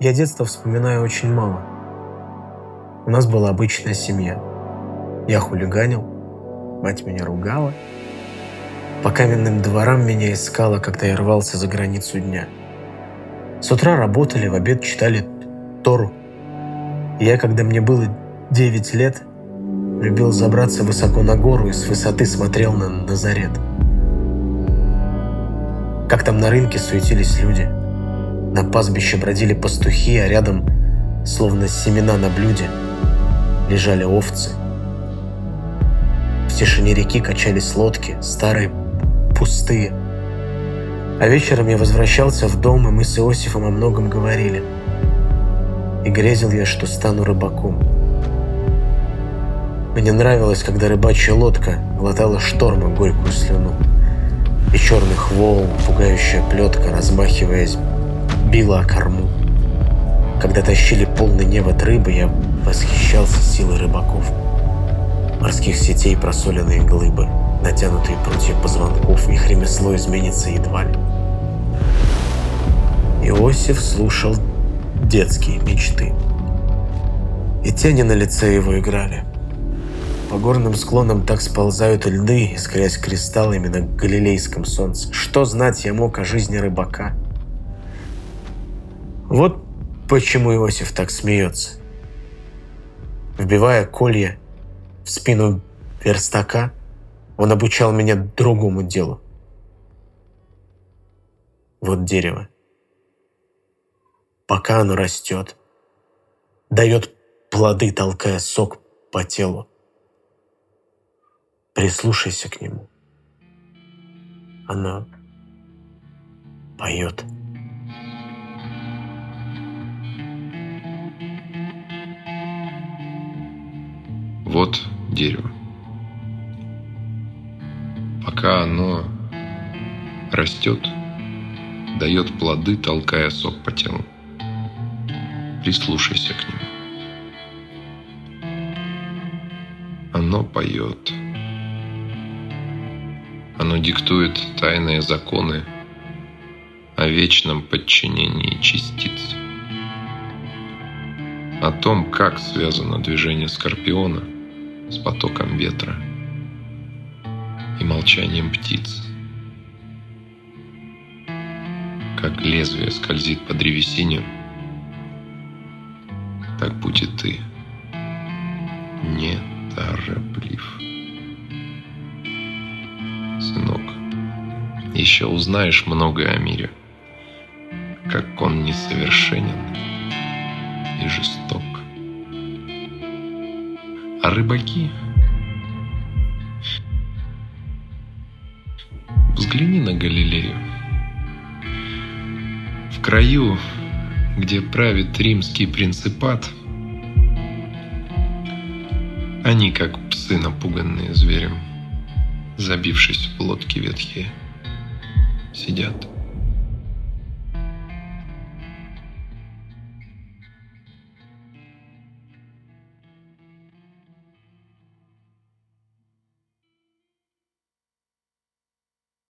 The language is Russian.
Я детство вспоминаю очень мало. У нас была обычная семья. Я хулиганил, мать меня ругала. По каменным дворам меня искала, когда я рвался за границу дня. С утра работали, в обед читали Тору. Я, когда мне было 9 лет, любил забраться высоко на гору и с высоты смотрел на Назарет. Как там на рынке суетились люди – на пастбище бродили пастухи, а рядом, словно семена на блюде, лежали овцы. В тишине реки качались лодки, старые, пустые. А вечером я возвращался в дом, и мы с Иосифом о многом говорили. И грезил я, что стану рыбаком. Мне нравилось, когда рыбачья лодка глотала шторма горькую слюну. И черных волн, пугающая плетка, размахиваясь, била о корму. Когда тащили полный невод рыбы, я восхищался силой рыбаков. Морских сетей просоленные глыбы, натянутые прутья позвонков, их ремесло изменится едва ли. Иосиф слушал детские мечты. И тени на лице его играли. По горным склонам так сползают льды, искрясь кристаллами на галилейском солнце. Что знать я мог о жизни рыбака – вот почему Иосиф так смеется. Вбивая колья в спину верстака, он обучал меня другому делу. Вот дерево. Пока оно растет, дает плоды, толкая сок по телу. Прислушайся к нему. Оно поет. Вот дерево. Пока оно растет, дает плоды, толкая сок по телу. Прислушайся к нему. Оно поет. Оно диктует тайные законы о вечном подчинении частиц. О том, как связано движение скорпиона – с потоком ветра и молчанием птиц. Как лезвие скользит по древесине, так будет ты не тороплив. Сынок, еще узнаешь многое о мире, как он несовершенен и жесток. А рыбаки? Взгляни на Галилею. В краю, где правит римский принципат, они, как псы, напуганные зверем, забившись в лодки ветхие, сидят.